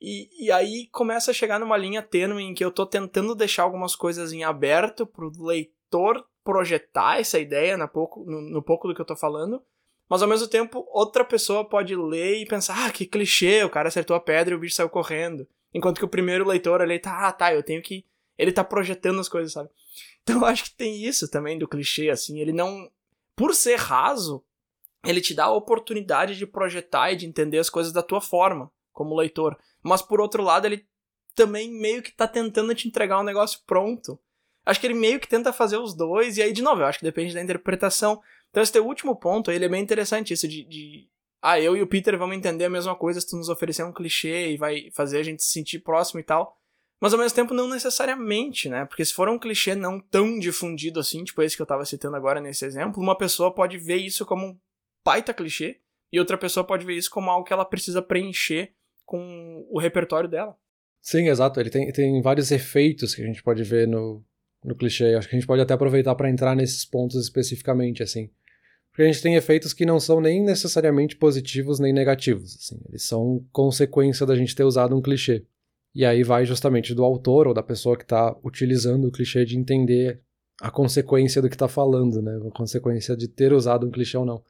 E, e aí começa a chegar numa linha tênue em que eu tô tentando deixar algumas coisas em aberto pro leitor projetar essa ideia no pouco, no, no pouco do que eu tô falando, Mas ao mesmo tempo, outra pessoa pode ler e pensar, ah, que clichê, o cara acertou a pedra e o bicho saiu correndo. Enquanto que o primeiro leitor ali tá, ah, tá, eu tenho que. Ele tá projetando as coisas, sabe? <laughs> Então eu acho que tem isso também do clichê, assim. Ele não. Por ser raso, ele te dá a oportunidade de projetar e de entender as coisas da tua forma, como leitor. Mas por outro lado, ele também meio que tá tentando te entregar um negócio pronto. Acho que ele meio que tenta fazer os dois, e aí, de novo, eu acho que depende da interpretação. Então, esse teu último ponto, ele é bem interessante, isso de, de ah, eu e o Peter vamos entender a mesma coisa se tu nos oferecer um clichê e vai fazer a gente se sentir próximo e tal. Mas ao mesmo tempo não necessariamente, né? Porque se for um clichê não tão difundido assim, tipo esse que eu tava citando agora nesse exemplo, uma pessoa pode ver isso como um baita clichê e outra pessoa pode ver isso como algo que ela precisa preencher com o repertório dela. Sim, exato. Ele tem, tem vários efeitos que a gente pode ver no, no clichê. Acho que a gente pode até aproveitar para entrar nesses pontos especificamente, assim. Porque a gente tem efeitos que não são nem necessariamente positivos nem negativos, assim. Eles são consequência da gente ter usado um clichê. E aí vai justamente do autor ou da pessoa que está utilizando o clichê de entender a consequência do que está falando, né? A consequência de ter usado um clichê ou não.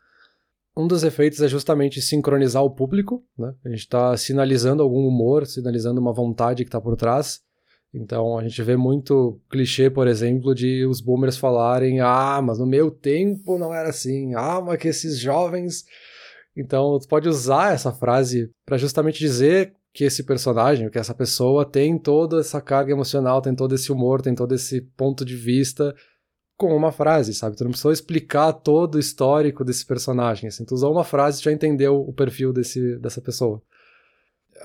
Um dos efeitos é justamente sincronizar o público, né? A gente está sinalizando algum humor, sinalizando uma vontade que está por trás. Então a gente vê muito clichê, por exemplo, de os boomers falarem: ah, mas no meu tempo não era assim, ah, mas que esses jovens. Então tu pode usar essa frase para justamente dizer que esse personagem, que essa pessoa tem toda essa carga emocional, tem todo esse humor, tem todo esse ponto de vista com uma frase, sabe? Tu não precisou explicar todo o histórico desse personagem, assim, tu usou uma frase e já entendeu o perfil desse, dessa pessoa.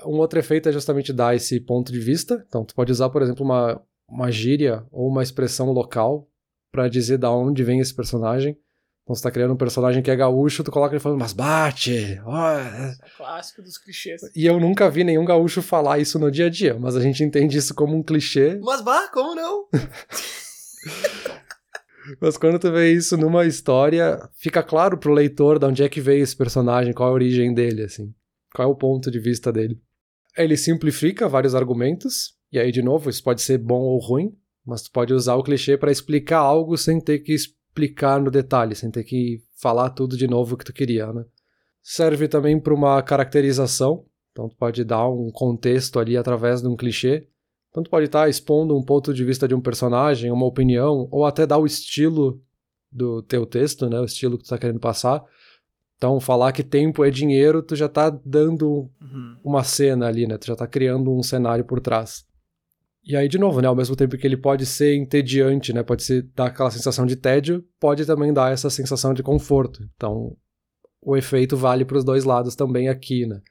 Um outro efeito é justamente dar esse ponto de vista, então tu pode usar, por exemplo, uma, uma gíria ou uma expressão local para dizer da onde vem esse personagem, então você tá criando um personagem que é gaúcho, tu coloca ele falando, mas bate! Oh. É clássico dos clichês. E eu nunca vi nenhum gaúcho falar isso no dia a dia, mas a gente entende isso como um clichê. Mas bah, como não? <laughs> mas quando tu vê isso numa história, fica claro pro leitor de onde é que veio esse personagem, qual a origem dele, assim. Qual é o ponto de vista dele. Ele simplifica vários argumentos, e aí, de novo, isso pode ser bom ou ruim, mas tu pode usar o clichê para explicar algo sem ter que explicar no detalhe, sem ter que falar tudo de novo que tu queria, né? Serve também para uma caracterização, então tu pode dar um contexto ali através de um clichê. Então tu pode estar tá expondo um ponto de vista de um personagem, uma opinião, ou até dar o estilo do teu texto, né? O estilo que tu tá querendo passar. Então, falar que tempo é dinheiro, tu já tá dando uhum. uma cena ali, né? Tu já tá criando um cenário por trás. E aí, de novo, né, ao mesmo tempo que ele pode ser entediante, né, pode ser, dar aquela sensação de tédio, pode também dar essa sensação de conforto. Então, o efeito vale para os dois lados também aqui, né.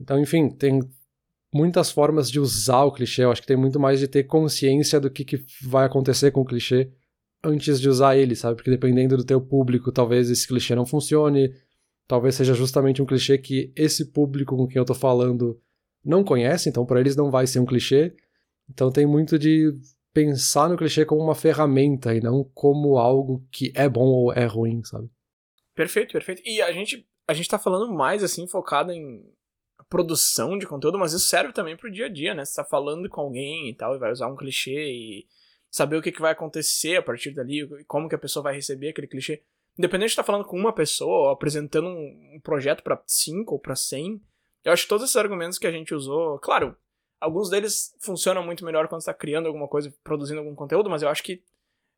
Então, enfim, tem muitas formas de usar o clichê. Eu acho que tem muito mais de ter consciência do que, que vai acontecer com o clichê antes de usar ele, sabe? Porque dependendo do teu público, talvez esse clichê não funcione, talvez seja justamente um clichê que esse público com quem eu tô falando não conhece, então para eles não vai ser um clichê. Então tem muito de pensar no clichê como uma ferramenta e não como algo que é bom ou é ruim, sabe? Perfeito, perfeito. E a gente, a gente tá falando mais, assim, focado em produção de conteúdo, mas isso serve também pro dia a dia, né? Você tá falando com alguém e tal, e vai usar um clichê e saber o que, que vai acontecer a partir dali, como que a pessoa vai receber aquele clichê. Independente de estar tá falando com uma pessoa ou apresentando um, projeto para 5 ou para 100, eu acho que todos esses argumentos que a gente usou, claro, Alguns deles funcionam muito melhor quando está criando alguma coisa, produzindo algum conteúdo, mas eu acho que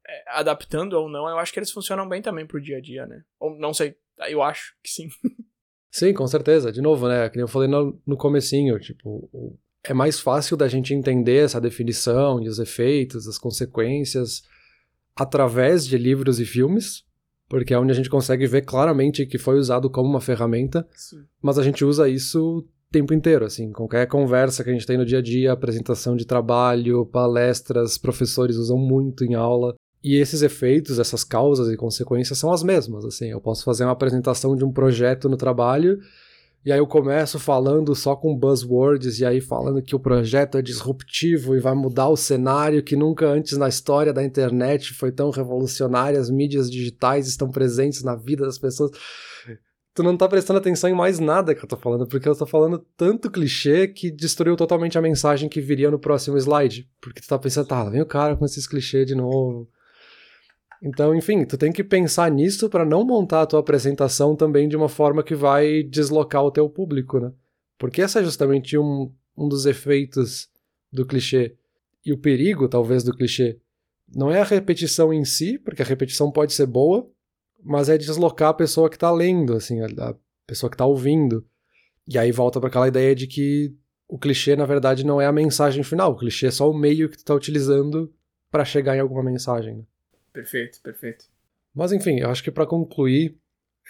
é, adaptando ou não, eu acho que eles funcionam bem também pro dia a dia, né? Ou não sei, eu acho que sim. <laughs> Sim, com certeza. De novo, né? Que eu falei no, no comecinho, tipo, é mais fácil da gente entender essa definição e os efeitos, as consequências através de livros e filmes, porque é onde a gente consegue ver claramente que foi usado como uma ferramenta, Sim. mas a gente usa isso tempo inteiro, assim, qualquer conversa que a gente tem no dia a dia, apresentação de trabalho, palestras, professores usam muito em aula. E esses efeitos, essas causas e consequências são as mesmas, assim, eu posso fazer uma apresentação de um projeto no trabalho e aí eu começo falando só com buzzwords e aí falando que o projeto é disruptivo e vai mudar o cenário que nunca antes na história da internet foi tão revolucionário, as mídias digitais estão presentes na vida das pessoas tu não tá prestando atenção em mais nada que eu tô falando, porque eu tô falando tanto clichê que destruiu totalmente a mensagem que viria no próximo slide. Porque tu tá pensando, tá, vem o cara com esses clichês de novo. Então, enfim, tu tem que pensar nisso para não montar a tua apresentação também de uma forma que vai deslocar o teu público, né? Porque esse é justamente um, um dos efeitos do clichê. E o perigo, talvez, do clichê não é a repetição em si, porque a repetição pode ser boa, mas é deslocar a pessoa que está lendo, assim, a, pessoa que está ouvindo. E aí volta para aquela ideia de que o clichê, na verdade, não é a mensagem final. O clichê é só o meio que tu está utilizando para chegar em alguma mensagem. Né? Perfeito, perfeito. Mas enfim, eu acho que para concluir,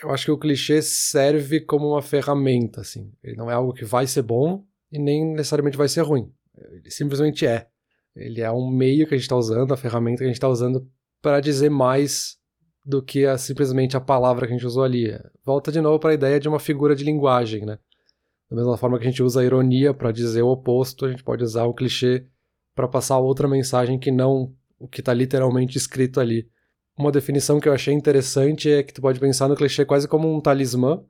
eu acho que o clichê serve como uma ferramenta, assim. Ele não é algo que vai ser bom e nem necessariamente vai ser ruim. Ele simplesmente é. Ele é um meio que a gente está usando, a ferramenta que a gente está usando para dizer mais do que a, simplesmente a palavra que a gente usou ali. Volta de novo para a ideia de uma figura de linguagem, né? Da mesma forma que a gente usa a ironia para dizer o oposto, a gente pode usar o clichê para passar outra mensagem que não o que está literalmente escrito ali. Uma definição que eu achei interessante é que tu pode pensar no clichê quase como um talismã,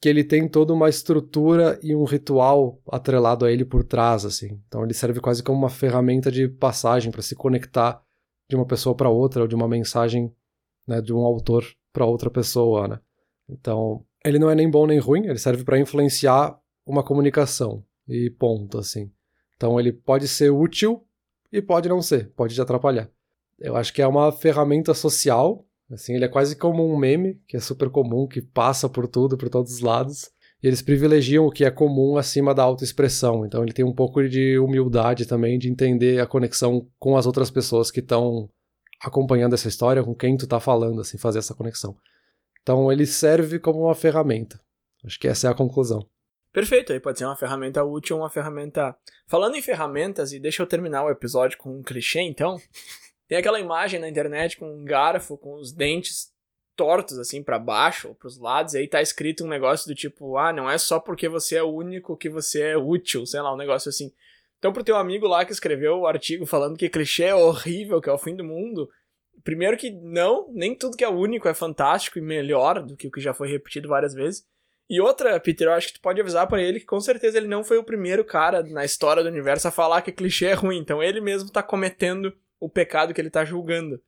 que ele tem toda uma estrutura e um ritual atrelado a ele por trás, assim. Então ele serve quase como uma ferramenta de passagem para se conectar de uma pessoa para outra, ou de uma mensagem né, de um autor para outra pessoa, né? Então, ele não é nem bom nem ruim, ele serve para influenciar uma comunicação e ponto, assim. Então, ele pode ser útil e pode não ser, pode te atrapalhar. Eu acho que é uma ferramenta social, assim, ele é quase como um meme, que é super comum, que passa por tudo, por todos os lados. E eles privilegiam o que é comum acima da autoexpressão. Então ele tem um pouco de humildade também, de entender a conexão com as outras pessoas que estão acompanhando essa história, com quem tu tá falando, assim, fazer essa conexão. Então ele serve como uma ferramenta. Acho que essa é a conclusão. Perfeito, aí pode ser uma ferramenta útil, uma ferramenta. Falando em ferramentas, e deixa eu terminar o episódio com um clichê, então. <laughs> Tem aquela imagem na internet com um garfo com os dentes tortos assim para baixo ou para os lados, e aí tá escrito um negócio do tipo: "Ah, não é só porque você é o único que você é útil", sei lá, um negócio assim. Então, pro teu amigo lá que escreveu o artigo falando que clichê é horrível, que é o fim do mundo, primeiro que não, nem tudo que é único é fantástico e melhor do que o que já foi repetido várias vezes. E outra, Peter, eu acho que tu pode avisar para ele que com certeza ele não foi o primeiro cara na história do universo a falar que clichê é ruim. Então ele mesmo tá cometendo o pecado que ele tá julgando.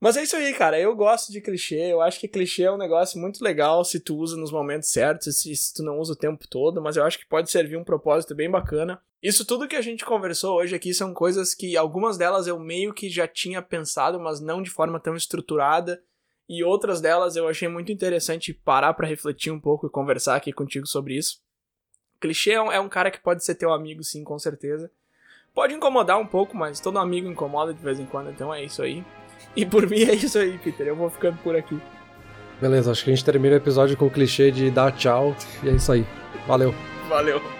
Mas é isso aí, cara. Eu gosto de clichê. Eu acho que clichê é um negócio muito legal se tu usa nos momentos certos, se, se tu não usa o tempo todo, mas eu acho que pode servir um propósito bem bacana. Isso tudo que a gente conversou hoje aqui são coisas que algumas delas eu meio que já tinha pensado, mas não de forma tão estruturada. E outras delas eu achei muito interessante parar para refletir um pouco e conversar aqui contigo sobre isso. Clichê é um, é um cara que pode ser teu amigo, sim, com certeza. Pode incomodar um pouco, mas todo amigo incomoda de vez em quando, então é isso aí. E por mim é isso aí, Peter. Eu vou ficando por aqui. Beleza, acho que a gente termina o episódio com o clichê de dar tchau. E é isso aí. Valeu. Valeu.